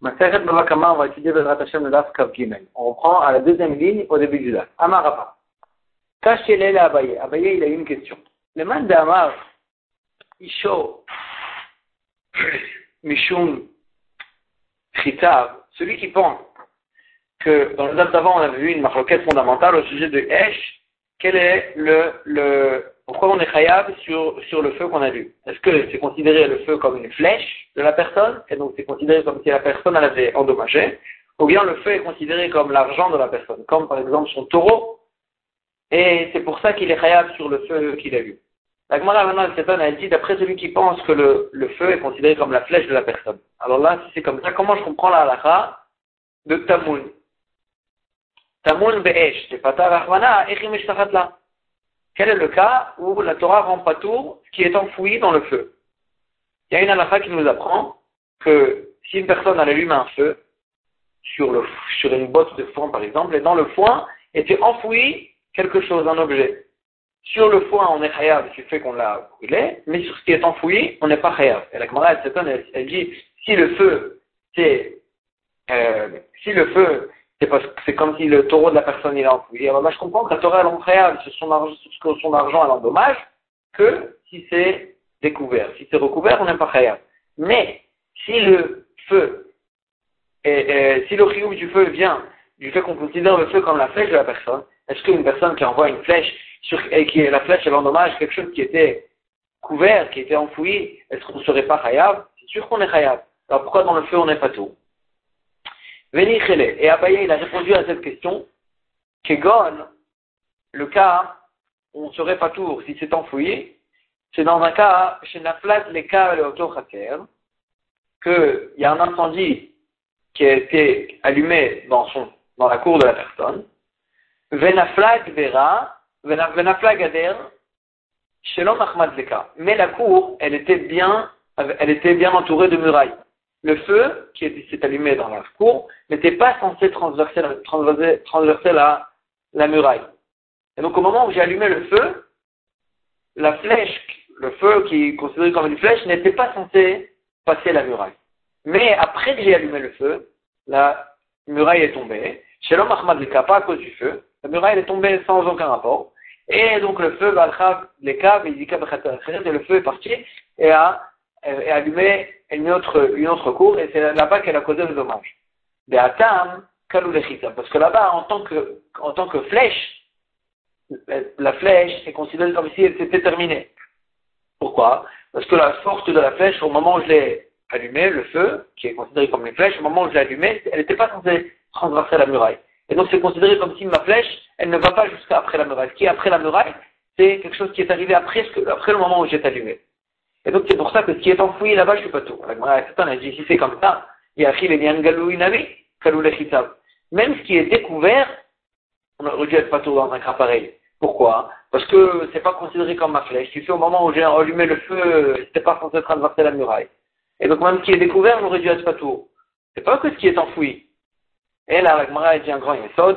Maseret Babakama, on va étudier le Hashem le Daf Kav On reprend à la deuxième ligne au début du Daf. Amarapa. Kachelele Abaye. Abaye, il a une question. Le man de Amar, Isho, Mishum, Chitav, celui qui pense que dans le Daf d'avant, on avait vu une marloquette fondamentale au sujet de Esh, quel est le, le, pourquoi on est khayab sur, sur le feu qu'on a lu Est-ce que c'est considéré le feu comme une flèche de la personne, et donc c'est considéré comme si la personne l'avait endommagé, ou bien le feu est considéré comme l'argent de la personne, comme par exemple son taureau, et c'est pour ça qu'il est khayab sur le feu qu'il a lu. La Gemara maintenant elle dit d'après celui qui pense que le, le, feu est considéré comme la flèche de la personne. Alors là, si c'est comme ça, comment je comprends la halakha de Tamoun? Tamoun be'esh, c'est patar achvana, echim là? Quel est le cas où la Torah rend pas tout ce qui est enfoui dans le feu? Il y a une halakha qui nous apprend que si une personne allume un feu sur une botte de foin par exemple, et dans le foin était enfoui quelque chose, un objet. Sur le foin, on est chayav du fait qu'on l'a brûlé, mais sur ce qui est enfoui, on n'est pas chayav. Et la Gemara, elle, elle, dit, si le feu, c'est, euh, si le feu, c'est comme si le taureau de la personne il est enfoui. Alors là, je comprends que la Torah, elle en sur son argent, sur son argent, elle que si c'est découvert. Si c'est recouvert, on n'est pas khayab. Mais, si le feu, si le rioux du feu vient du fait qu'on considère le feu comme la flèche de la personne, est-ce qu'une personne qui envoie une flèche, et qui la flèche, elle endommage quelque chose qui était couvert, qui était enfoui, est-ce qu'on ne serait pas khayab C'est sûr qu'on est khayab. Alors pourquoi dans le feu on n'est pas tout? Et Abaye, il a répondu à cette question, Kegon, le cas on serait pas tour si c'est enfoui, c'est dans un cas, chez Naflat, les cas le qu'il y a un incendie qui a été allumé dans la cour de la personne, Venaflag vera, Venaflag ader, chez l'homme Ahmad Mais la cour, elle était bien, elle était bien entourée de murailles le feu qui s'est allumé dans la cour n'était pas censé transverser, la, la, muraille. Et donc au moment où j'ai allumé le feu, la flèche, le feu qui est considéré comme une flèche, n'était pas censé passer la muraille. Mais après que j'ai allumé le feu, la muraille est tombée. Chez l'homme Ahmad pas à cause du feu, la muraille est tombée sans aucun rapport. Et donc le feu, le feu est parti et a, et a allumé une autre, une autre cour, et c'est là-bas qu'elle a causé le dommage. Parce que là-bas, en tant que, en tant que flèche, la flèche est considérée comme si elle s'était terminée. Pourquoi? Parce que la force de la flèche, au moment où je l'ai allumée, le feu, qui est considéré comme une flèche, au moment où je l'ai allumée, elle n'était pas censée transverser la muraille. Et donc c'est considéré comme si ma flèche, elle ne va pas jusqu'à après la muraille. Ce qui est après la muraille, c'est quelque chose qui est arrivé après, après le moment où j'ai allumé. Et donc c'est pour ça que ce qui est enfoui là-bas, je suis pas tout. a dit, si c'est comme ça, même ce qui est découvert, on aurait dû être pas tout dans un cas pareil. Pourquoi? Parce que c'est pas considéré comme ma flèche. Tu sais, au moment où j'ai allumé le feu, c'était pas censé traverser la muraille. Et donc même ce qui est découvert, j'aurais dû être pas tout. C'est pas que ce qui est enfoui. Et là, la dit un grand yesod,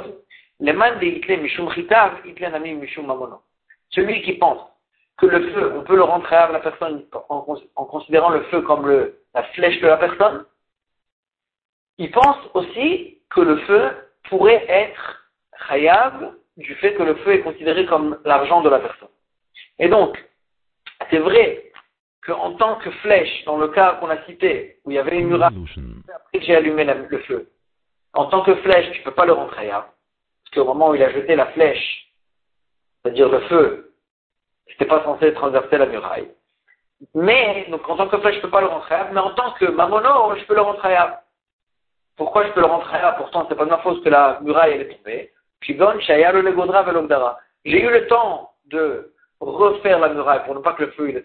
les man de mishum chitav, mishum mamono. Celui qui pense que le feu, on peut le rentrer à la personne en, considérant le feu comme le, la flèche de la personne, il pense aussi que le feu pourrait être khayab du fait que le feu est considéré comme l'argent de la personne. Et donc, c'est vrai qu'en tant que flèche, dans le cas qu'on a cité, où il y avait une muraille, après que j'ai allumé le feu, en tant que flèche, tu ne peux pas le rentrer khayab. Parce qu'au moment où il a jeté la flèche, c'est-à-dire le feu, n'était pas censé transverser la muraille. Mais, donc en tant que flèche, je ne peux pas le rentrer mais en tant que mamono, je peux le rentrer Pourquoi je peux le rentrer Pourtant, c'est pas de ma faute que la muraille est tombée. Puis J'ai eu le temps de refaire la muraille pour ne pas que le feu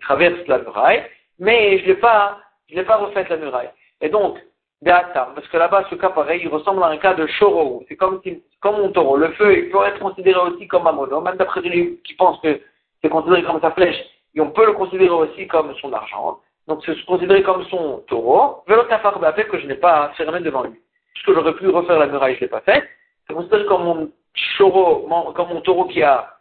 traverse la muraille, mais je n'ai pas, l'ai pas refait la muraille. Et donc, parce que là-bas, ce cas pareil, il ressemble à un cas de choro. C'est comme, comme mon taureau. Le feu, il peut être considéré aussi comme un mono, même d'après celui qui pense que c'est considéré comme sa flèche, et on peut le considérer aussi comme son argent. Donc c'est considéré comme son taureau. Velotafar fait que je n'ai pas fermé devant lui. Puisque j'aurais pu refaire la muraille, je ne l'ai pas fait. C'est considéré comme mon choro, comme mon taureau qui a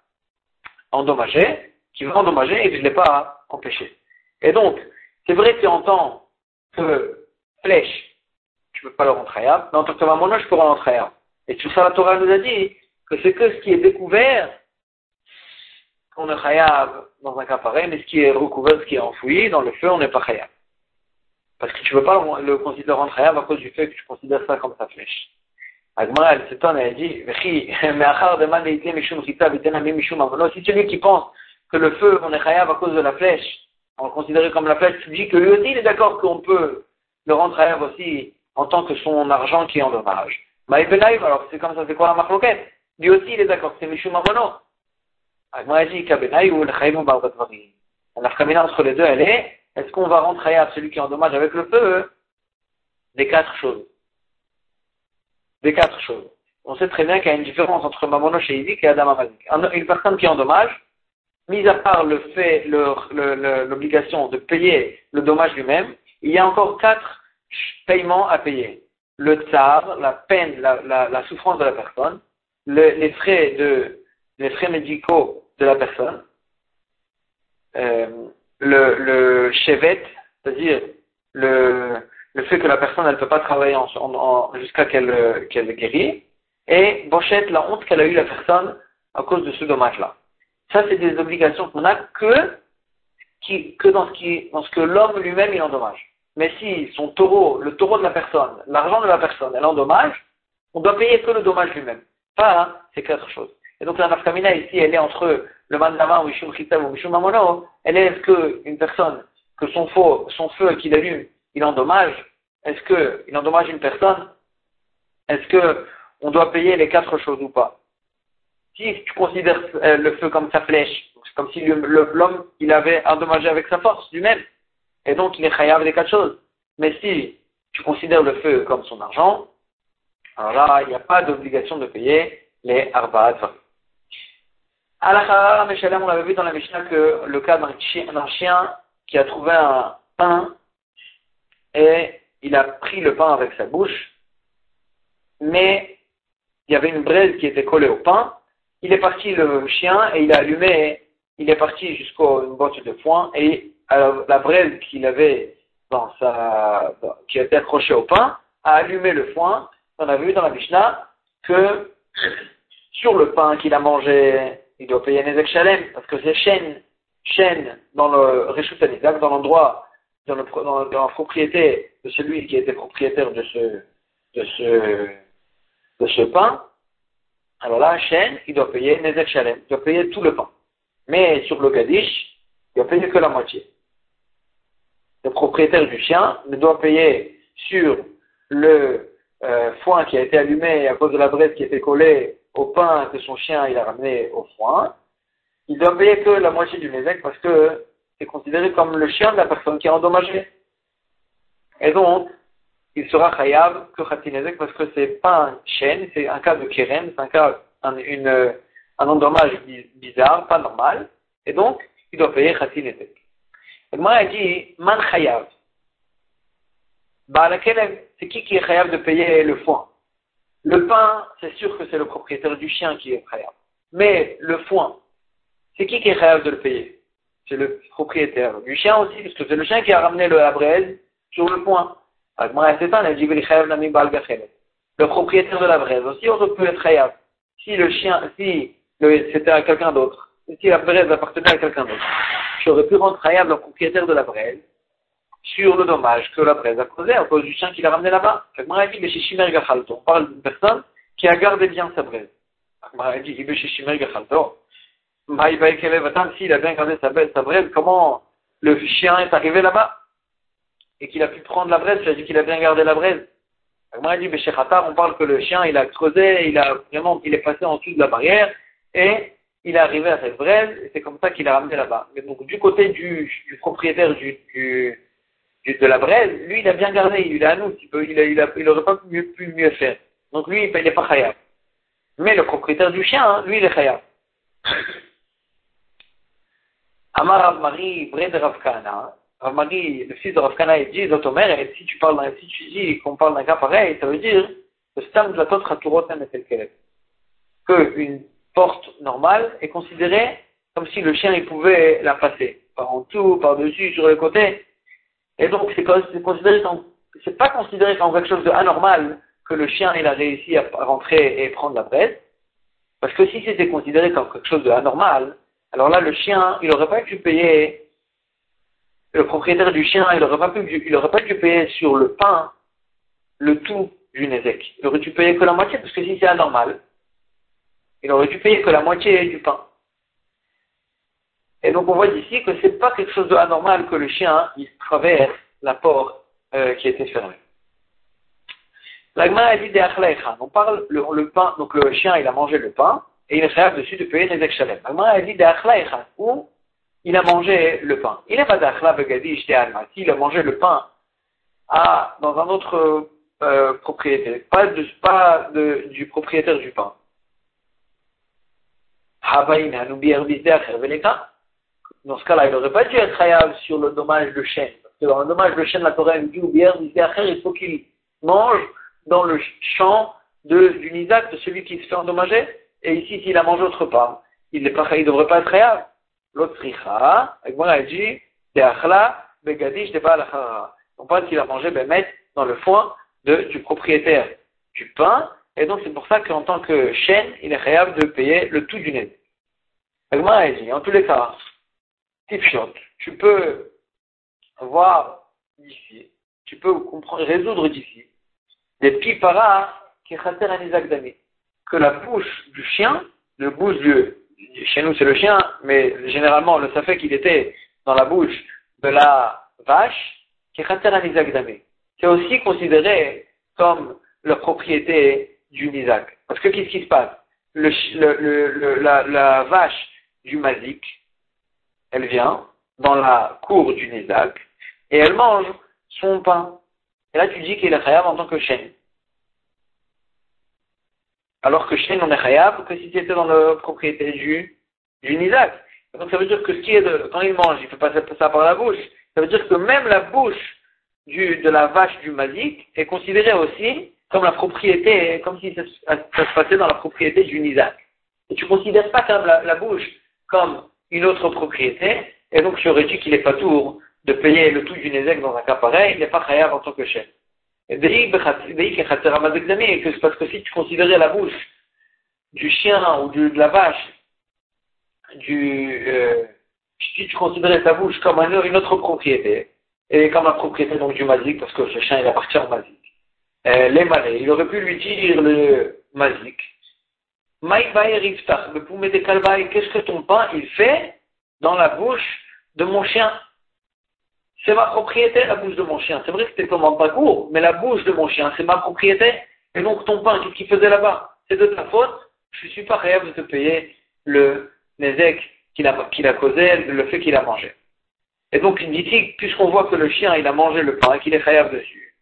endommagé, qui va endommager et je ne l'ai pas empêché. Et donc, c'est vrai que en tant que flèche, je ne peux pas le rendre khayab, mais en tant que mamono, je peux le rendre khayab. Et sur ça, la Torah nous a dit que c'est que ce qui est découvert qu'on est khayab dans un cas pareil, mais ce qui est recouvert, ce qui est enfoui dans le feu, on n'est pas khayab. Parce que tu ne peux pas le considérer rendre khayab à cause du fait que tu considères ça comme sa flèche. Agmara, elle s'étonne, elle dit, si celui qui pense que le feu, on est khayab à cause de la flèche, on le considère comme la flèche, tu dis que lui aussi, il est d'accord qu'on peut le rendre khayab aussi en tant que son argent qui est en dommage. Maïbenaïv, alors c'est comme ça, c'est quoi la marloquette Lui aussi, il est d'accord, c'est Mishum Amono. Agmara dit, Kabenaïv ou le khayab barbatvarim. La kamina entre les deux, elle est, est-ce qu'on va rendre khayab celui qui est en dommage avec le feu? Des quatre choses des quatre choses. On sait très bien qu'il y a une différence entre Mamono Sheidik et Adam Amazik. Une personne qui est en dommage, mis à part le fait, l'obligation de payer le dommage lui-même, il y a encore quatre paiements à payer. Le tsar, la peine, la, souffrance de la personne, les frais de, les frais médicaux de la personne, euh, le, le chevet, c'est-à-dire le, le fait que la personne ne peut pas travailler en, jusqu'à qu'elle qu'elle guérit, et Bochette, la honte qu'elle a eu la personne à cause de ce dommage-là. Ça, c'est des obligations qu'on a que, qui, que dans ce, qui, dans ce que l'homme lui-même il endommage. Mais si son taureau, le taureau de la personne, l'argent de la personne, elle endommage, on doit payer que le dommage lui-même. Pas hein, ces quatre choses. Et donc la nafkamina ici, elle est entre le mandama ou Mishum Chitav ou Mishum Mamono, elle est est-ce qu'une personne, que son, faux, son feu qu'il allume, il endommage Est-ce qu'il endommage une personne? Est-ce que on doit payer les quatre choses ou pas? Si tu considères euh, le feu comme sa flèche, c'est comme si l'homme il avait endommagé avec sa force lui-même, et donc il est chayav les quatre choses. Mais si tu considères le feu comme son argent, alors là, il n'y a pas d'obligation de payer les arba'at. Meshalem, on avait vu dans la Mishnah que le cas d'un chien, qui a trouvé un pain et il a pris le pain avec sa bouche, mais il y avait une braise qui était collée au pain. Il est parti le chien et il a allumé, il est parti jusqu'à une boîte de foin et la braise qu'il avait dans sa, qui était accrochée au pain a allumé le foin. On a vu dans la Mishnah que sur le pain qu'il a mangé, il doit payer un Shalem parce que c'est chêne, chêne dans le Réchut dans l'endroit dans, le, dans, la propriété de celui qui était propriétaire de ce, de ce, de ce pain, alors là, chêne, il doit payer Nezek Shalem, il doit payer tout le pain. Mais sur le Gadish, il doit payer que la moitié. Le propriétaire du chien ne doit payer sur le euh, foin qui a été allumé à cause de la braise qui était collée au pain que son chien il a ramené au foin. Il doit payer que la moitié du Nezek parce que c'est considéré comme le chien de la personne qui est endommagée. Et donc, il sera khayab que khatinezek parce que c'est pas un chêne, c'est un cas de keren, c'est un cas, un endommage bizarre, pas normal. Et donc, il doit payer khatinezek. Moi, a dit, man chayav. Bah, c'est qui qui est khayab de payer le foin? Le pain, c'est sûr que c'est le propriétaire du chien qui est khayab. Mais le foin, c'est qui qui est khayab de le payer? c'est le propriétaire du chien aussi, parce que c'est le chien qui a ramené le, braise sur le point. Le propriétaire de la braise aussi aurait pu être khayab. Si le chien, si c'était à quelqu'un d'autre, si la braise appartenait à quelqu'un d'autre, j'aurais pu rendre khayab le propriétaire de la braise sur le dommage que la braise a causé à cause du chien qui l'a ramené là-bas. On parle d'une personne qui a gardé bien sa braise. S'il a bien gardé sa, braise, comment le chien est arrivé là-bas et qu'il a pu prendre la braise, cest à dit qu'il a bien gardé la braise. Dit, on parle que le chien, il a creusé, il a vraiment, il est passé en dessous de la barrière et il est arrivé à braise et c'est comme ça qu'il a ramené là-bas. Mais donc, du côté du, propriétaire de la braise, lui, il a bien gardé, il est à nous, il, il, il, il aurait pas mieux, pu mieux faire. Donc, lui, il n'est pas khayab. Mais le propriétaire du chien, hein, lui, il est khayab. Amar Rav Marie, Bred Rav Kana, Rav Marie, le fils de Rav Kana, il dit, et si tu parles, si tu dis qu'on parle d'un cas pareil, ça veut dire que Stam de la Tot Khaturotem est tel Que une porte normale est considérée comme si le chien il pouvait la passer, par en tout, par dessus, sur les côtés. Et donc c'est considéré c'est pas considéré comme quelque chose d'anormal que le chien il a réussi à rentrer et prendre la presse. Parce que si c'était considéré comme quelque chose d'anormal, alors là le chien il n'aurait pas pu payer le propriétaire du chien il n'aurait pas pu il aurait pas pu payer sur le pain le tout du Nézek. Il aurait dû payer que la moitié parce que si c'est anormal, il aurait dû payer que la moitié du pain. Et donc on voit d'ici que c'est pas quelque chose d'anormal que le chien il traverse la porte euh, qui était fermée. L'agma a dit des On parle le, le, pain, donc le chien il a mangé le pain et il est dessus de payer les shalem. L'agma a dit des où il a mangé le pain. Il n'est pas d'achla begadi alma. S'il a mangé le pain à, dans un autre euh, propriétaire, pas, de, pas de, du propriétaire du pain. Dans ce cas-là, il n'aurait pas dû être khayab sur le dommage de chêne. Parce que dans le dommage de chêne, la Torah dit, ou bien, il faut qu'il mange dans le champ de, du Nizak, de celui qui se fait endommager. Et ici, s'il a mangé autre part, il ne devrait pas être khayab. L'autre tricha, elle dit, Begadish, On pense qu'il a mangé Bemet dans le foin de, du propriétaire du pain. Et donc, c'est pour ça qu'en tant que chêne, il est khayab de payer le tout du nez. Agma a dit, en tous les cas, tu peux voir d'ici, tu peux comprendre, résoudre d'ici. Des petits qui que la bouche du chien, le bouche du, chez nous c'est le chien, mais généralement le fait qu'il était dans la bouche de la vache, qui c'est aussi considéré comme la propriété du Nizak. Parce que qu'est-ce qui se passe? La, vache du Mazik, elle vient dans la cour du Nizak et elle mange son pain. Et là, tu dis qu'il est khayab en tant que chêne. Alors que chêne, on est khayab que si tu étais dans la propriété du, du. Donc ça veut dire que ce qui est quand il mange, il ne fait pas ça par la bouche. Ça veut dire que même la bouche de la vache du Mazik est considérée aussi comme la propriété, comme si ça, se passait dans la propriété du Nizak. Et tu ne considères pas comme la bouche comme une autre propriété, et donc j'aurais dit qu'il n'est pas tour de payer le tout du Nézek dans un cas pareil, il n'est pas khayab en tant que chef. Et que parce que si tu considérais la bouche du chien ou de la vache, du, euh, si tu considérais ta bouche comme une autre propriété, et comme la propriété donc du mazik, parce que ce chien il appartient au mazik, euh, les malais, il aurait pu lui dire le mazik, qu'est-ce que ton pain il fait dans la bouche de mon chien? C'est ma propriété, la bouche de mon chien. C'est vrai que c'était comme pas court, mais la bouche de mon chien, c'est ma propriété. Et donc ton pain, qu'est-ce qu'il faisait là-bas? C'est de ta faute. Je suis pas réel de te payer le nezek qu'il a, causé, le fait qu'il a mangé. Et donc, il dit, puisqu'on voit que le chien, il a mangé le pain et qu'il est khayab dessus,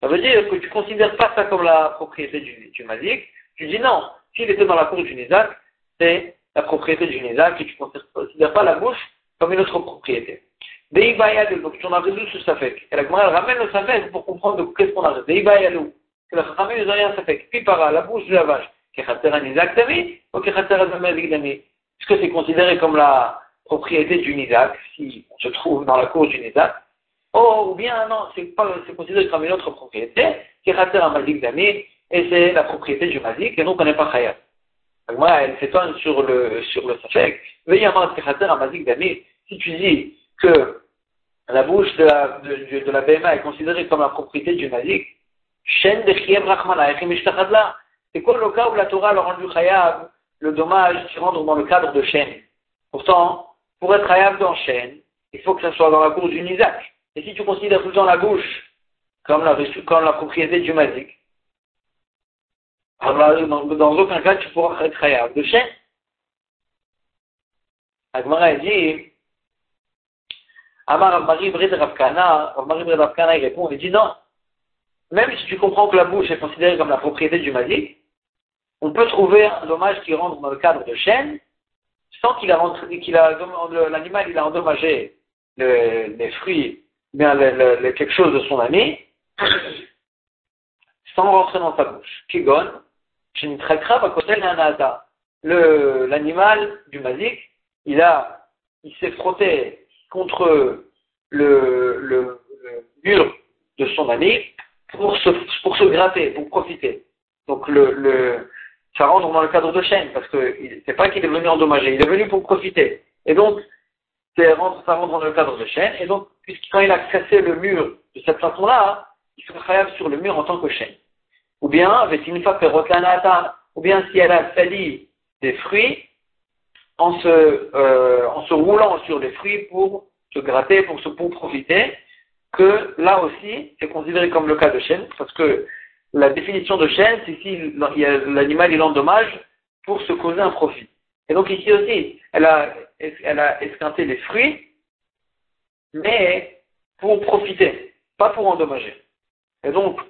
ça veut dire que tu considères pas ça comme la propriété du, du. Tu dis non, s'il était dans la cour du Nizak, c'est la propriété du Nizak et tu ne considères pas la bouche comme une autre propriété. Donc tu en as résolu ce safek. Et la elle ramène le safek pour comprendre qu'est-ce qu'on a résolu. Que la Chachamim nous a rien safek. Puis par la bouche de la vache. Kechater Nizak Dami ou Kechater Adamazik Dami. Est-ce que c'est considéré comme la propriété du Nizak, si on se trouve dans la cour du Nizak Oh, ou bien non, c'est considéré comme une autre propriété, Kechater Amazik Dami, et c'est la propriété du Mazik, et donc on n'est pas Khayat. Moi, elle s'étonne sur le, sur le Safek. Si tu dis que la bouche de la, de, de la BMA est considérée comme la propriété du Mazik, c'est quoi le cas où la Torah a rendu Khayab le dommage qui rentre dans le cadre de chaîne Pourtant, pour être Khayab dans chaîne, il faut que ça soit dans la bouche du Nizak. Et si tu considères tout le temps la bouche comme la, comme la propriété du Mazik, alors, dans, dans aucun cas, tu pourras être khayab de chien. Agmara dit, Amar Marie Bred Ravkana, Ravkana, il répond, il dit non. Même si tu comprends que la bouche est considérée comme la propriété du mazik, on peut trouver un dommage qui rentre dans le cadre de chêne, sans qu'il a, l'animal, il a endommagé les fruits, bien le, quelque chose de son ami, sans rentrer dans sa bouche. Kigon, le, l'animal du mazik, il a, il s'est frotté contre le, le, le mur de son ami pour se, pour se gratter, pour profiter. Donc le, le, ça rentre dans le cadre de chaîne, parce que c'est pas qu'il est venu endommager, il est venu pour profiter. Et donc, ça rentre dans le cadre de chaîne, et donc, puisque quand il a cassé le mur de cette façon-là, il se travaille sur le mur en tant que chaîne. Ou bien, ou bien si elle a sali des fruits, en se, euh, en se roulant sur les fruits pour se gratter, pour se pour profiter, que là aussi, c'est considéré comme le cas de chaîne, parce que la définition de chaîne, c'est si l'animal il endommage pour se causer un profit. Et donc ici aussi, elle a, elle a esquinté les fruits, mais pour profiter, pas pour endommager. Et donc,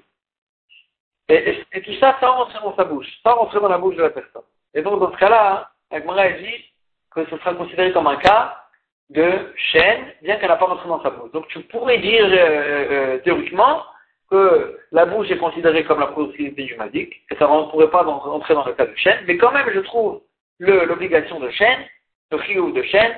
et, tout ça, ça rentre dans sa bouche, ça rentre dans la bouche de la personne. Et donc, dans ce cas-là, Agmara dit que ce sera considéré comme un cas de chaîne, bien qu'elle n'a pas rentré dans sa bouche. Donc, tu pourrais dire euh, euh, théoriquement que la bouche est considérée comme la propriété du et ça ne pourrait pas rentrer dans le cas de chaîne, mais quand même, je trouve l'obligation de chaîne, le riou de chaîne,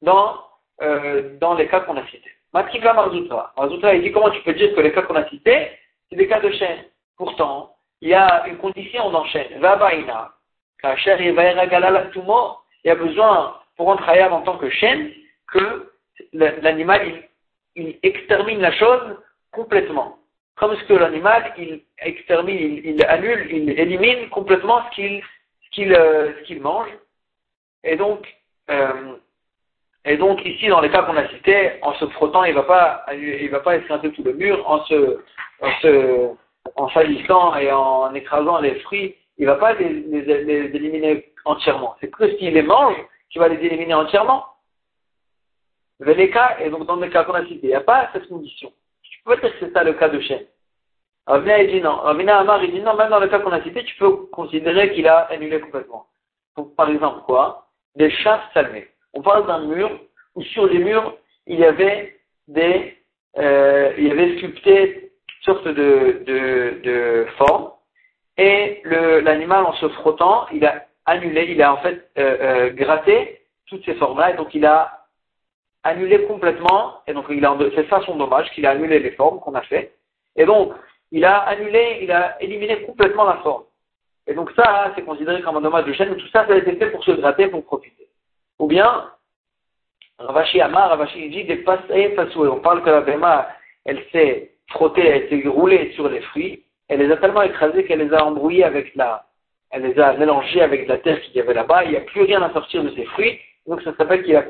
dans, euh, dans les cas qu'on a cités. Matrika Marzoutra. Marzoutra, il dit comment tu peux dire que les cas qu'on a cités, c'est des cas de chaîne? Pourtant, il y a une condition dans chaîne. Vabaina. Il y a besoin, pour rentrer à en tant que chaîne, que l'animal, il, extermine la chose complètement comme ce que l'animal, il extermine, il, annule, il élimine complètement ce qu'il qu'il euh, qu'il mange. Et donc, euh, et donc ici, dans les cas qu'on a cités, en se frottant, il ne va pas, il va pas esquinter tout le mur, en se, en se, en salissant et en écrasant les fruits, il ne va pas les, éliminer entièrement. C'est que s'il les mange, qu'il va les éliminer entièrement. Les cas, et donc dans les cas qu'on a cités, il n'y a pas cette condition. Peut-être que c'est ça le cas de chêne. Ravina dit non. Ravina Amar il dit non, même dans le cas qu'on a cité, tu peux considérer qu'il a annulé complètement. par exemple, quoi? Des chasses salmées. On parle d'un mur où sur les murs, il y avait des, euh, il y avait sculpté sortes de, de, de formes. Et l'animal, en se frottant, il a annulé, il a en fait euh, euh, gratté toutes ces formes-là, et donc il a annulé complètement, et donc c'est ça son dommage, qu'il a annulé les formes qu'on a fait, et donc il a annulé, il a éliminé complètement la forme. Et donc ça, c'est considéré comme un dommage de chaîne, tout ça, ça a été fait pour se gratter, pour profiter. Ou bien, Ravashi Amar, Ravashi dit des passés, on parle que la Bema, elle s'est frottée, elle s'est roulée sur les fruits, elle les a tellement écrasés qu'elle les a embrouillés avec la, elle les a mélangés avec la terre qu'il y avait là-bas, il n'y a plus rien à sortir de ces fruits, donc ça s'appelle qu'il a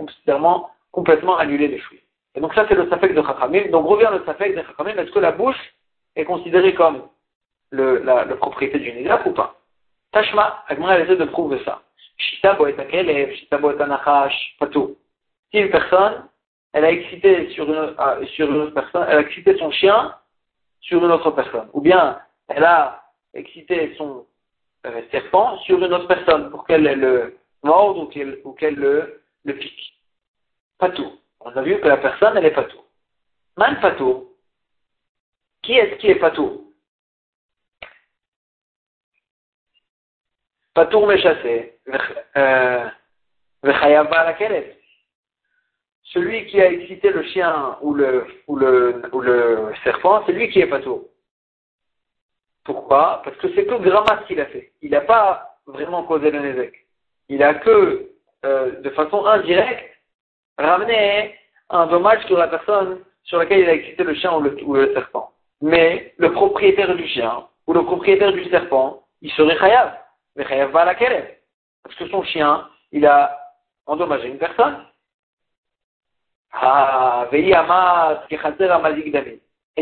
complètement annuler les fruits. Et donc ça, c'est le safek de Chachamim. Donc revient le safek de Chachamim. Est-ce que la bouche est considérée comme le, la, propriété du nidap ou pas? Tashma, Agmara essaie de prouver ça. Shita boet shita boet anachash, patou. Si une personne, elle a excité sur une, autre personne, elle a excité son chien sur une autre personne. Ou bien, elle a excité son euh, serpent sur une autre personne pour qu'elle le morde ou qu'elle le, pique tout. On a vu que la personne, elle est tout. Man tout. Qui est-ce qui est tout? Patour m'échassé. Euh, Celui qui a excité le chien ou le, serpent, c'est lui qui est tout. Pourquoi? Parce que c'est que Grammas qu'il a fait. Il n'a pas vraiment causé le nézek. Il a que, euh, de façon indirecte, ramener un dommage sur la personne sur laquelle il a excité le chien ou le, serpent. Mais le propriétaire du chien ou le propriétaire du serpent, il serait chayav. Mais chayav va à la Parce que son chien, il a endommagé une personne. Ah, Et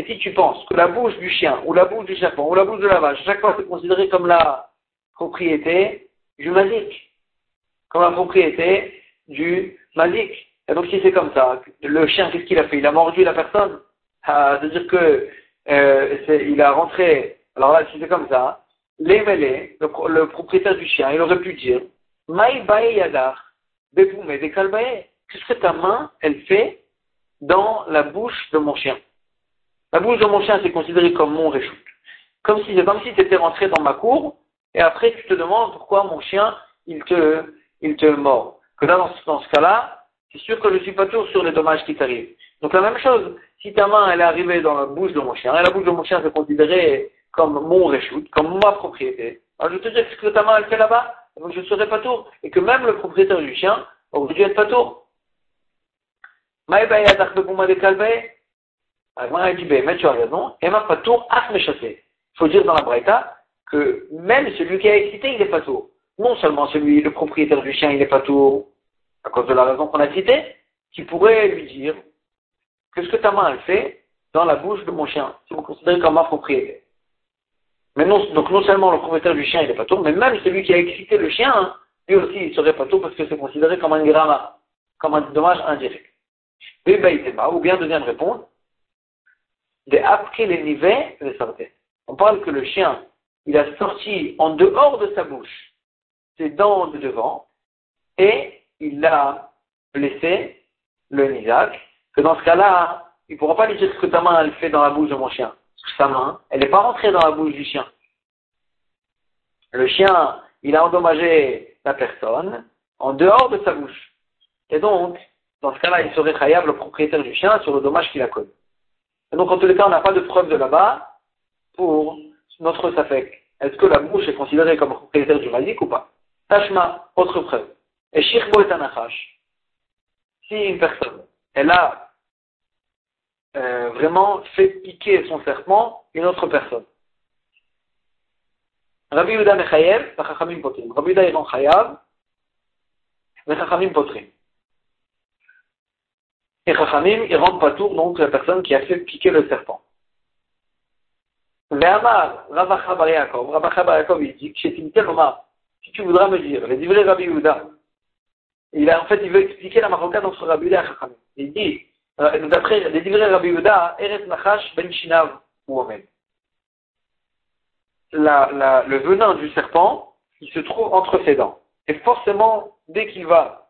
si tu penses que la bouche du chien, ou la bouche du serpent, ou la bouche de la vache, chaque fois c'est considéré comme la propriété du mazik, comme la propriété du mazik. Et donc si c'est comme ça, le chien, qu'est-ce qu'il a fait? Il a mordu la personne. Ah, C'est-à-dire que euh, il a rentré. Alors là, si c'est comme ça, les le, propriétaire du chien, il aurait pu dire Maï yadar, bepoumé des Qu'est-ce que ta main, elle fait dans la bouche de mon chien La bouche de mon chien, c'est considéré comme mon réchoute. Comme si c'est comme si tu étais rentré dans ma cour, et après tu te demandes pourquoi mon chien, il te, il te mord. Que là, dans ce cas-là, c'est sûr que je suis pas toujours sur les dommages qui t'arrivent. Donc la même chose, si ta main elle est arrivée dans la bouche de mon chien, et la bouche de mon chien c'est considéré comme mon reshoot, comme ma propriété, alors je te dis que ce que ta main elle fait là-bas, donc je ne serai pas tour, et que même le propriétaire du chien aurait dû être pas tour. A dit, mais tu as raison, et ma pas tour, as. Il faut dire dans la Braïta que même celui qui a excité, il n'est pas tour. Non seulement celui, le propriétaire du chien, il n'est pas tour, à cause de la raison qu'on a citée, qui pourrait lui dire que ce que ta main elle fait dans la bouche de mon chien, si vous considérez comme ma propriété. Mais non, donc non seulement le propriétaire du chien il n'est pas tour, mais même celui qui a excité le chien, hein, lui aussi il serait pas tour parce que c'est considéré comme un gramma, comme un dommage indirect. Ou bien deuxième réponse, de après les nivets, on parle que le chien, il a sorti en dehors de sa bouche ses dents de devant et il a blessé le nisak, que dans ce cas-là, il ne pourra pas lui dire ce que ta main fait dans la bouche de mon chien. Sa main, elle n'est pas rentrée dans la bouche du chien. Le chien, il a endommagé la personne en dehors de sa bouche. Et donc, dans ce cas-là, il serait khayab le propriétaire du chien sur le dommage qu'il a connu. Et donc, en tous les cas, on n'a pas de preuve de là-bas pour notre safek. Est-ce que la bouche est considérée comme propriétaire du ou pas? Tashma, autre preuve. Et Shirbo est un Si une personne, elle a euh, vraiment fait piquer son serpent une autre personne. Rabbi Yuda Mechayev, Chachamim Potrim. Rabbi Yuda est Potrim. Et Chachamim, il rentre pas tour, donc la personne qui a fait piquer le serpent. Ve'amar, Bar Yaakov, Bar Yaakov, il dit, si tu voudras me dire, les livrets Rabbi Yehuda, il en fait, il veut expliquer la marocaine entre Rabbi Yehuda Chachamim. Il dit, euh, d'après les livrets Rabbi Yehuda, Eretz Nachash Ben Shinav ou Omen. Le venin du serpent, il se trouve entre ses dents. Et forcément, dès qu'il va,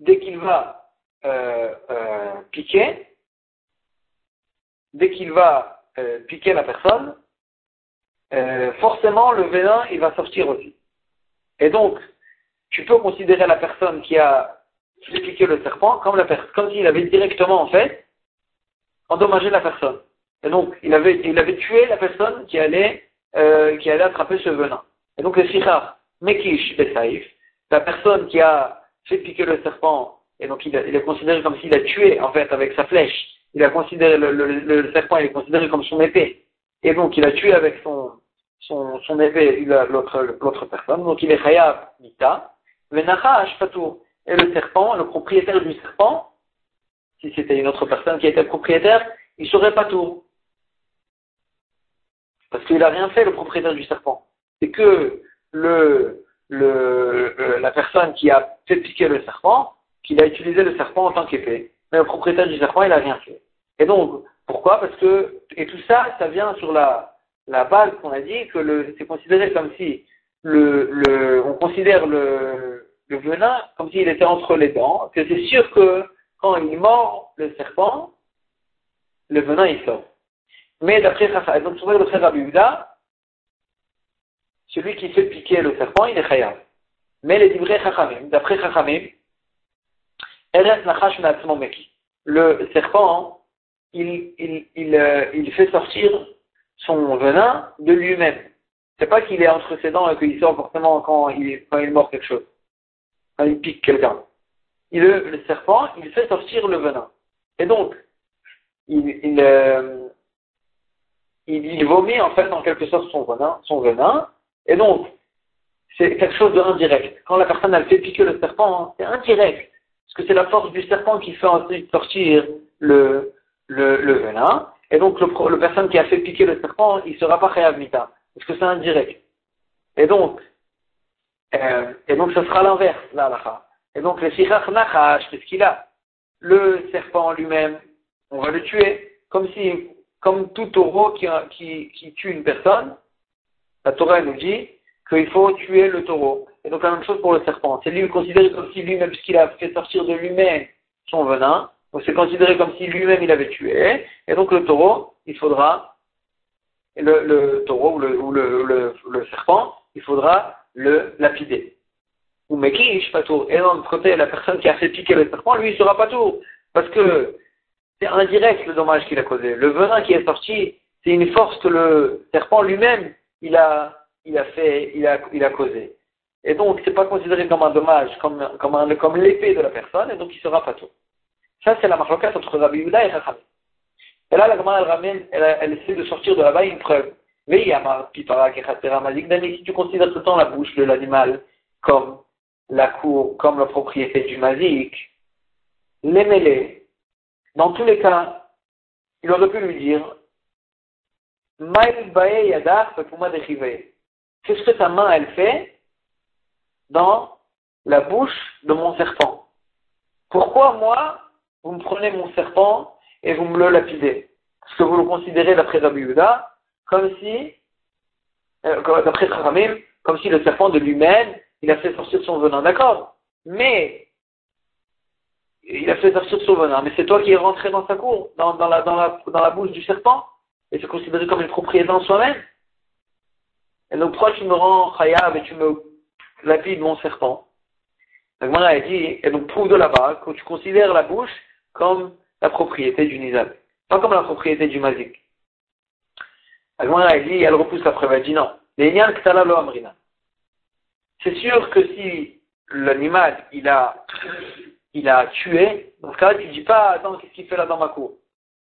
dès qu'il va euh, euh, piquer, dès qu'il va euh, piquer la personne, forcément le venin il va sortir aussi. Et donc, tu peux considérer la personne qui a piqué le serpent comme, la comme s'il avait directement en fait endommagé la personne. Et donc, il avait, il avait tué la personne qui allait, qui allait attraper ce venin. Et donc, le sikhar, Mekish Besaïf, la personne qui a fait piquer le serpent et donc il, est considéré comme s'il a tué, en fait, avec sa flèche. Il a considéré, le, serpent, il est considéré comme son épée. Et donc il a tué avec son, son, épée l'autre personne. Donc il est chayav mita. Et le serpent, le propriétaire du serpent, si c'était une autre personne qui était propriétaire, il serait pas tout. Parce qu'il n'a rien fait, le propriétaire du serpent. C'est que le, le, la personne qui a fait piquer le serpent, qu'il a utilisé le serpent en tant qu'épée. Mais le propriétaire du serpent, il n'a rien fait. Et donc, pourquoi? Parce que, et tout ça, ça vient sur la, la base qu'on a dit que c'est considéré comme si le, le, on considère le, le venin comme s'il était entre les dents, que c'est sûr que quand il mord le serpent, le venin il sort. Mais d'après donc sur le frère Abiuda, celui qui fait piquer le serpent, il est khayab. Mais les livrets Chachamim, d'après Chachamim, le serpent, il, il, il, euh, il, fait sortir son venin de lui-même. C'est pas qu'il est entre ses dents et qu'il sort forcément quand il, quand il mord quelque chose, quand il pique quelqu'un. Il, le serpent, il fait sortir le venin. Et donc, il, il, euh, il, vomit en fait en quelque sorte son venin, son venin. Et donc, c'est quelque chose d'indirect. Quand la personne elle fait piquer le serpent, c'est indirect. Parce que c'est la force du serpent qui fait ensuite sortir le, le, le venin. Et donc, le, le, personne qui a fait piquer le serpent, il sera pas réhabilita. Parce que c'est indirect. Et donc, euh, et donc, ce sera l'inverse, là, là. Et donc, le sikhach nachash, qu'est-ce qu'il a? Le serpent lui-même, on va le tuer. Comme si, comme tout taureau qui, qui, qui tue une personne, la Torah nous dit qu'il faut tuer le taureau. Et donc la même chose pour le serpent. C'est lui considéré comme si lui-même, puisqu'il a fait sortir de lui-même son venin, donc c'est considéré comme si lui-même il avait tué. Et donc le taureau, il faudra, le, le taureau ou, le, ou le, le, serpent, il faudra le lapider. Ou Mekish, pas tout. Et d'un côté, la personne qui a fait piquer le serpent, lui, il sera pas tout. Parce que c'est indirect le dommage qu'il a causé. Le venin qui est sorti, c'est une force que le serpent lui-même, il a, il a fait, il a, il a causé. Et donc, c'est pas considéré comme un dommage, comme, comme, l'épée de la personne, et donc il sera pas tout. Ça, c'est la marloquette entre Rabbi Yuda et Chachamim. Et là, la Gemara, elle ramène, elle, essaie de sortir de là-bas une preuve. si tu considères tout le temps la bouche de l'animal comme la cour, comme la propriété du mazik, les mêlés, dans tous les cas, il aurait pu lui dire, Qu'est-ce que ta main, elle fait dans la bouche de mon serpent Pourquoi moi, vous me prenez mon serpent et vous me le lapidez? Parce que vous le considérez, d'après Rabbi Yuda, comme si, euh, d'après Kharamim, comme si le serpent de lui-même, il a fait sortir son venin. D'accord? Mais, il a fait sortir son venin. Mais c'est toi qui es rentré dans sa cour, dans la bouche du serpent, et c'est considéré comme une propriété en soi-même? Et donc, pourquoi tu me rends khayab et tu me lapides mon serpent La a dit, et donc prouve de là-bas que tu considères la bouche comme la propriété du nizal, pas comme la propriété du mazik. La a dit, elle repousse la preuve, elle dit non. C'est sûr que si l'animal, il a, il a tué, dans ce cas-là, tu dis pas, attends, qu'est-ce qu'il fait là dans ma cour?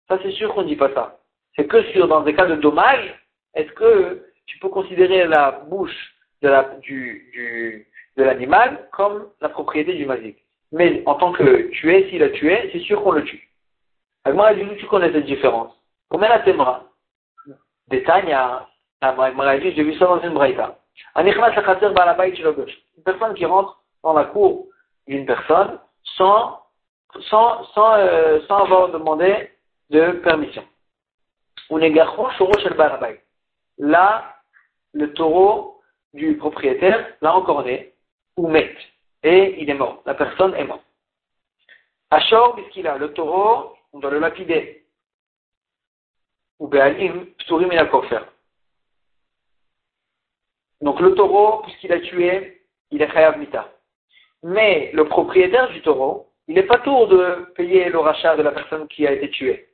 Ça, c'est sûr qu'on ne dit pas ça. C'est que sur, dans des cas de dommage, est-ce que tu peux considérer la bouche de l'animal comme la propriété du mazik. Mais en tant que tué, s'il a tué, c'est sûr qu'on le tue. Agmara dit, tu connais cette différence. Combien la témra Détail, Agmara dit, j'ai vu ça dans une braïta. Une personne qui rentre dans la cour d'une personne sans, sans, sans, euh, sans avoir demandé de permission. Là, le taureau du propriétaire l'a encore né, ou met, et il est mort. La personne est morte. Achor, puisqu'il a? Le taureau, on doit le lapider. Ou Be'alim, Pturim et. Donc le taureau, puisqu'il a tué, il est Chayav Mita. Mais le propriétaire du taureau, il n'est pas tour de payer le rachat de la personne qui a été tuée.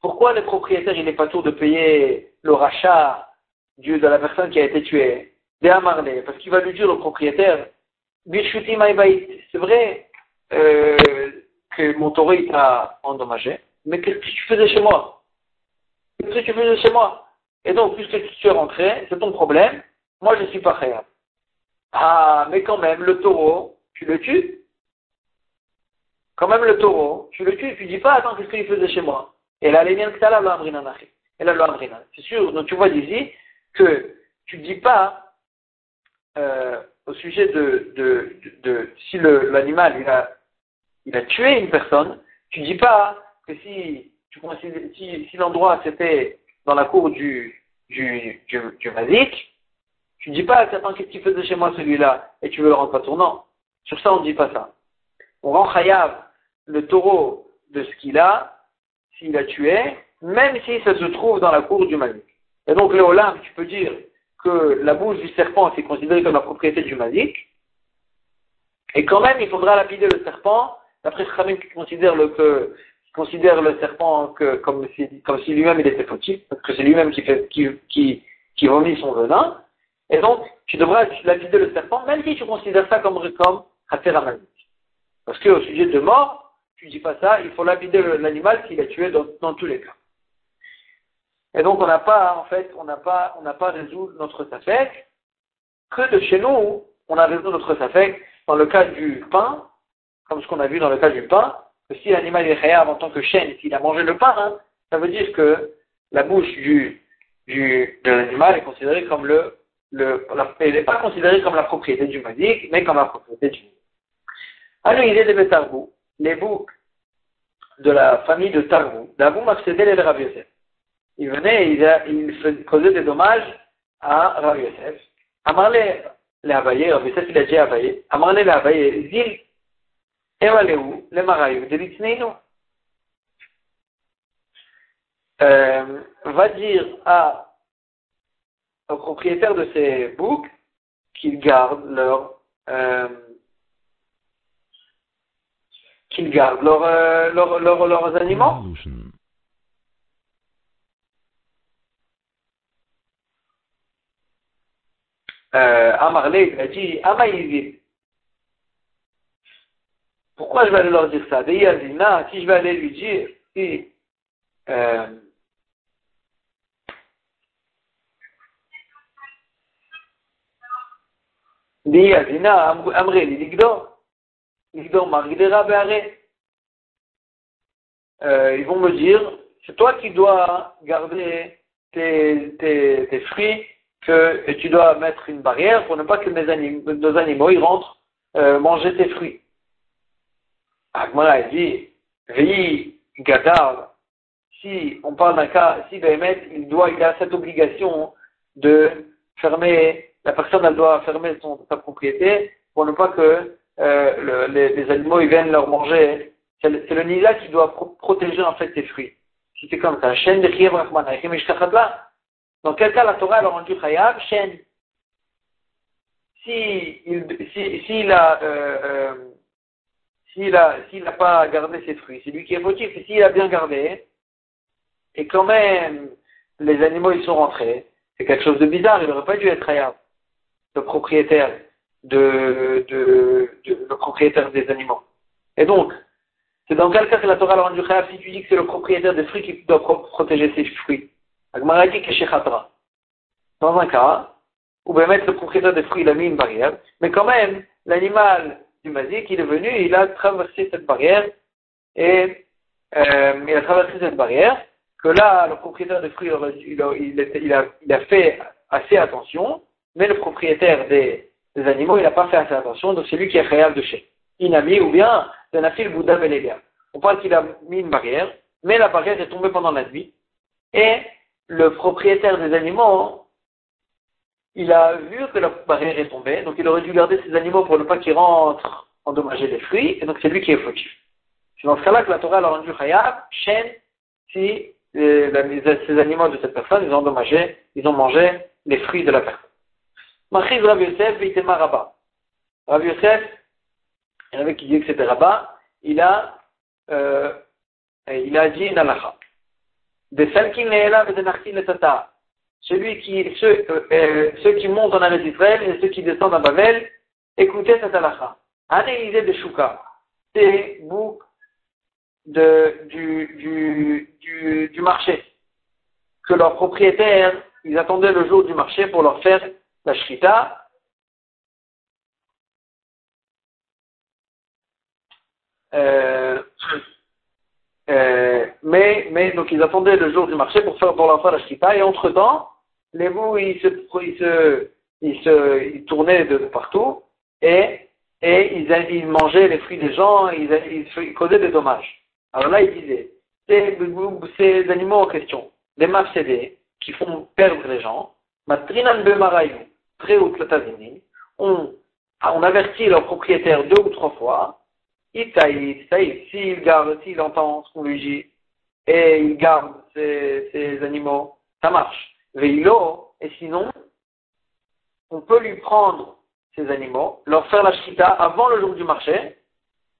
Pourquoi le propriétaire, il n'est pas tour de payer le rachat de la personne qui a été tuée. Parce qu'il va lui dire au propriétaire, c'est vrai euh, que mon taureau t'a endommagé, mais qu'est-ce que tu faisais chez moi? Qu'est-ce que tu faisais chez moi? Et donc, puisque tu es rentré, c'est ton problème, moi je ne suis pas réel. Ah, mais quand même, le taureau, tu le tues? Quand même, le taureau, tu le tues, tu dis pas, attends, qu'est-ce qu'il faisait chez moi? Et là, les miens, c'est sûr, donc tu vois ici que tu ne dis pas euh, au sujet de, de, si l'animal il a, il a tué une personne, tu ne dis pas que si, tu si, si l'endroit c'était dans la cour du, du, du, du mazik, tu ne dis pas, attends, qu'est-ce qu'il faisait chez moi celui-là, et tu veux le rendre pas tournant. Sur ça, on ne dit pas ça. On rend chayav le taureau de ce qu'il a, s'il a tué, même si ça se trouve dans la cour du Malik. Et donc, Léolam, tu peux dire que la bouche du serpent, c'est considéré comme la propriété du Malik, et quand même, il faudra lapider le serpent, d'après Khamim qui considère le, que, qui considère le serpent comme si, comme si lui-même il était fautif, parce que c'est lui-même qui fait, qui, qui, qui vomit son venin. Et donc, tu devras lapider le serpent, même si tu considères ça comme, comme Malik. Parce qu'au sujet de mort, tu dis pas ça, il faut lapider l'animal qu'il a tué dans, tous les cas. Et donc on n'a pas, en fait, on n'a pas, on n'a pas résolu notre safek, que de chez nous, on a résolu notre safek dans le cas du pain, comme ce qu'on a vu dans le cas du pain, que si l'animal est réel en tant que chêne, s'il a mangé le pain, hein, ça veut dire que la bouche du, du, de l'animal est considérée comme le, le elle n'est pas considérée comme la propriété du madique, mais comme la propriété du Alors il est des bétarbous les boucs de la famille de Targou, d'Abou Mafsedel et de Yosef. Il venait et il, causait des dommages à Rabbi Yosef. Amarle les Abaye, Rabbi Yosef il a dit Abaye, Amarle les Abaye, Zil, Evaleu, les Marayou, de l'Itsneinu. Euh, va dire à, au propriétaire de ces boucs qu'ils gardent leur, euh, qu'ils gardent euh, leur, leurs animaux. Euh, Amarlé, il a dit, Amaïvim. Pourquoi je vais aller leur dire ça? Deyazina, si je vais aller lui dire, si, euh, Deyazina, Amré, Ligdo, Ligdo, Margidera, Beare. Euh, ils vont me dire, c'est toi qui dois garder tes, tes, tes fruits que tu dois mettre une barrière pour ne pas que mes animaux, nos animaux ils rentrent euh, manger tes fruits. Agmara a dit, Veille Gadar, si on parle d'un cas, si Béhémet, il doit, il a cette obligation de fermer, la personne elle doit fermer son, sa propriété pour ne pas que euh, le, les, les, animaux ils viennent leur manger. C'est le, le Nisa qui doit pro protéger en fait tes fruits. Si c'est comme ça, chaîne de dans quel cas la Torah a rendu Khayab Shen. Si il, si, si a, euh, euh, s'il a, s'il n'a pas gardé ses fruits, c'est lui qui est fautif. Et s'il a bien gardé, et quand même les animaux ils sont rentrés, c'est quelque chose de bizarre. Il n'aurait pas dû être Khayab, le propriétaire de, de, le propriétaire des animaux. Et donc, c'est dans quel cas que la Torah a rendu Khayab si tu dis que c'est le propriétaire des fruits qui doit protéger ses fruits? Dans un cas, où mettre le propriétaire des fruits, a mis une barrière, mais quand même, l'animal du mazik, il est venu, il a traversé cette barrière, et euh, il a traversé cette barrière, que là, le propriétaire des fruits, il a, a, a, fait assez attention, mais le propriétaire des, animaux, il n'a pas fait assez attention, donc c'est lui qui est réel de chez. Inami, ou bien, le Bouddha Beléga. On parle qu'il a mis une barrière, mais la barrière est tombée pendant la nuit, et le propriétaire des animaux, il a vu que la barrière est tombée, donc il aurait dû garder ses animaux pour ne pas qu'ils rentrent endommager les fruits, et donc c'est lui qui est fautif. C'est dans ce cas-là que la Torah a rendu Khayab, chaîne, si euh, ces animaux de cette personne, ils ont endommagé, ils ont mangé les fruits de la personne. Machiz Rav Yosef, Vitema Rabba. Rav Yosef, il y en avait qui dit que c'était Rabba, il a, euh, il a dit une halakha de et de Tata. Celui qui, ceux, euh, ceux qui montent en Amérique d'Israël et ceux qui descendent à Babel, écoutez cette halakha. Analysez de Shuka, des boucs de, du, du, du, du marché, que leurs propriétaires, ils attendaient le jour du marché pour leur faire la shrita, euh, euh, mais, mais, donc ils attendaient le jour du marché pour faire pour leur faire la et entre temps, les veaux, ils se, ils se, ils se, ils tournaient de partout, et, et ils, ils mangeaient les fruits des gens, ils, ils, causaient des dommages. Alors là, ils disaient, ces, ces animaux en question, des mafsédés, qui font perdre les gens, matrinan bemarayu, très haut on, on avertit leur propriétaire deux ou trois fois, Itaïd, s'il garde, s'il entend ce qu'on lui dit, et il garde ses, animaux, ça marche. Veilo, et sinon, on peut lui prendre ses animaux, leur faire la shita avant le jour du marché,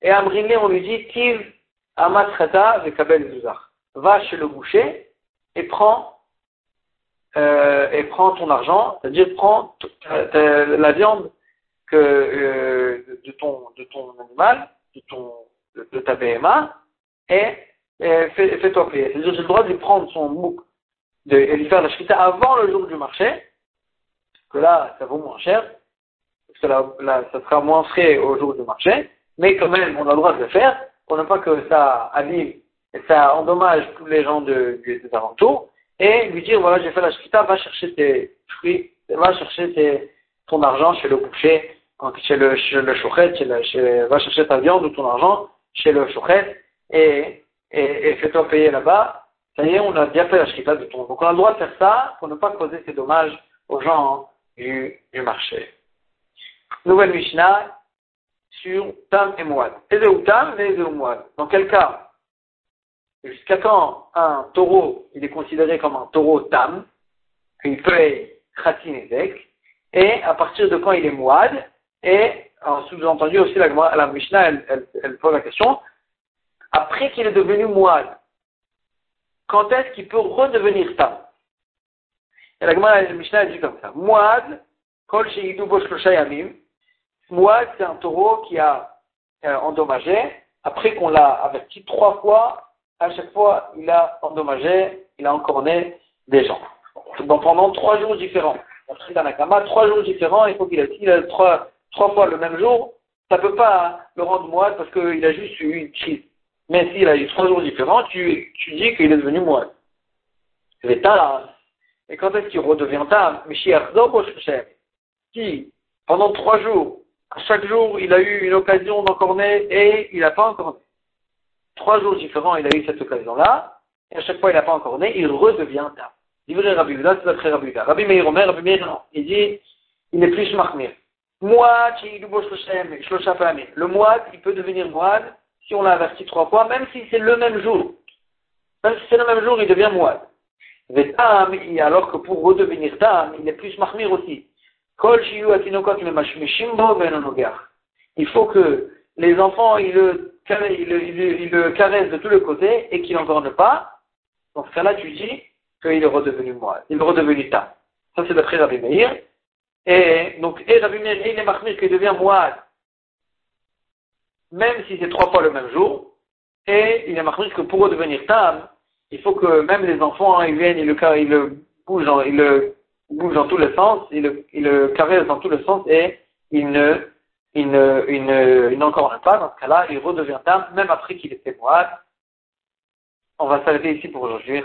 et à on lui dit, Tiv amasrata vekabel zuzar. Va chez le boucher et prends, euh, ton argent, c'est-à-dire prends la viande euh, de ton animal, de, ton, de, ta BMA et, fais-toi payer. C'est-à-dire, j'ai le droit de prendre son bouc de, et lui faire la shrita avant le jour du marché, que là, ça vaut moins cher, parce que là, ça sera moins frais au jour du marché, mais quand même, on a le droit de le faire, pour ne pas que ça abîme et ça endommage tous les gens de, des alentours, et lui dire, voilà, j'ai fait la shrita, va chercher tes fruits, va chercher ton argent chez le boucher, chez le, chez le chouchet, chez va chercher ta viande ou ton argent chez le chouchet et, et, et fais-toi payer là-bas. Ça y est, on a bien fait la shrita de ton. Donc on a le droit de faire ça pour ne pas causer ces dommages aux gens du, du marché. Nouvelle Mishnah sur Tam et Moad. Et de Tam et Moad? Dans quel cas? Jusqu'à quand un taureau, il est considéré comme un taureau Tam, il Khatin et et à partir de quand il est Moad, et, en sous-entendu aussi, la, Mishnah, elle, elle, elle, pose la question, après qu'il est devenu moine, quand est-ce qu'il peut redevenir tam Et la Mishnah a dit comme ça. Moad, kol sheyidu bo yamim. Moad, c'est un taureau qui a euh, endommagé. Après qu'on l'a averti trois fois, à chaque fois, il a endommagé, il a encorné des gens. Donc pendant trois jours différents. Après Tanakama, trois jours différents, il faut qu'il ait trois, trois fois le même jour, ça ne peut pas le rendre moine parce qu'il a juste eu une crise. Mais s'il a eu trois jours différents, tu, dis qu'il est devenu moine. Et quand est-ce qu'il redevient tam Si, pendant trois jours, à chaque jour, il a eu une occasion d'encorner et il n'a pas encorné. Trois jours différents, il a eu cette occasion-là, et à chaque fois, il n'a pas encorné, il redevient. Livré Rabbi c'est Rabbi Meir Rabbi Meir. Il dit, il est plus shmachmir. Le moad, il peut devenir moad si on l'a averti trois fois, même si c'est le même jour. Même si c'est le même jour, il devient moad. alors que pour redevenir tam, il est plus mahmir aussi. Il faut que les enfants, ils le, ils le, caressent de tous les côtés et qu'ils n'en pas. Dans ce cas-là, tu dis qu'il est redevenu moad. Il est redevenu tam. Ça, c'est d'après Rabbi Meir. Et donc, et Rabbi Meir, il est mahmir qui devient moad même si c'est trois fois le même jour, et il est marqué que pour devenir tam, il faut que même les enfants, hein, ils viennent, ils le, ils le bougent, en, ils le bougent dans tous les sens, ils le, ils le caressent dans tous les sens, et il ne, il ne, il ne, il n'encore pas, dans ce cas-là, il redevient tam, même après qu'il était moine. On va s'arrêter ici pour aujourd'hui.